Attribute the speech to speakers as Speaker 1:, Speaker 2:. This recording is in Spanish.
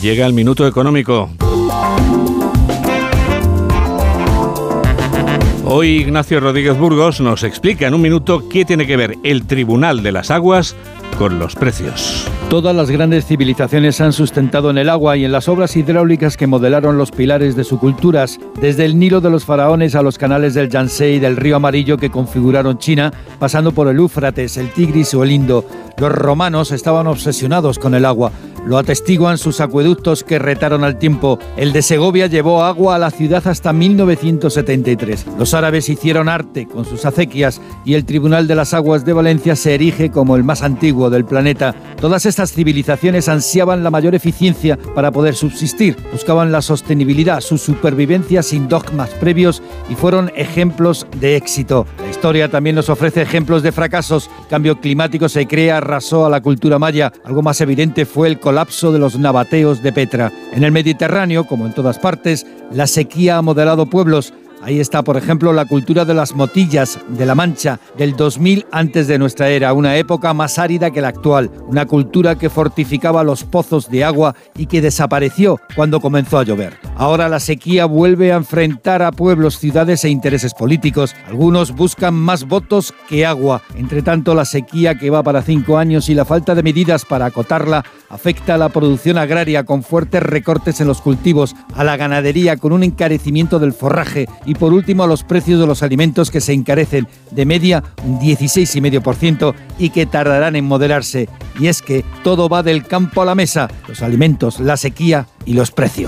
Speaker 1: Llega el minuto económico. Hoy Ignacio Rodríguez Burgos nos explica en un minuto qué tiene que ver el Tribunal de las Aguas con los precios.
Speaker 2: Todas las grandes civilizaciones han sustentado en el agua y en las obras hidráulicas que modelaron los pilares de sus culturas, desde el Nilo de los faraones a los canales del Yangtze y del río Amarillo que configuraron China, pasando por el Éufrates, el Tigris o el Indo. Los romanos estaban obsesionados con el agua. Lo atestiguan sus acueductos que retaron al tiempo. El de Segovia llevó agua a la ciudad hasta 1973. Los árabes hicieron arte con sus acequias y el Tribunal de las Aguas de Valencia se erige como el más antiguo del planeta. Todas estas civilizaciones ansiaban la mayor eficiencia para poder subsistir. Buscaban la sostenibilidad, su supervivencia sin dogmas previos y fueron ejemplos de éxito. La historia también nos ofrece ejemplos de fracasos. Cambio climático se crea, arrasó a la cultura maya. Algo más evidente fue el colapso de los nabateos de Petra. En el Mediterráneo, como en todas partes, la sequía ha modelado pueblos. Ahí está, por ejemplo, la cultura de las motillas de la Mancha del 2000 antes de nuestra era, una época más árida que la actual, una cultura que fortificaba los pozos de agua y que desapareció cuando comenzó a llover. Ahora la sequía vuelve a enfrentar a pueblos, ciudades e intereses políticos. Algunos buscan más votos que agua. Entre tanto, la sequía que va para cinco años y la falta de medidas para acotarla afecta a la producción agraria con fuertes recortes en los cultivos, a la ganadería con un encarecimiento del forraje y por último a los precios de los alimentos que se encarecen de media un 16,5% y que tardarán en moderarse. Y es que todo va del campo a la mesa, los alimentos, la sequía y los precios.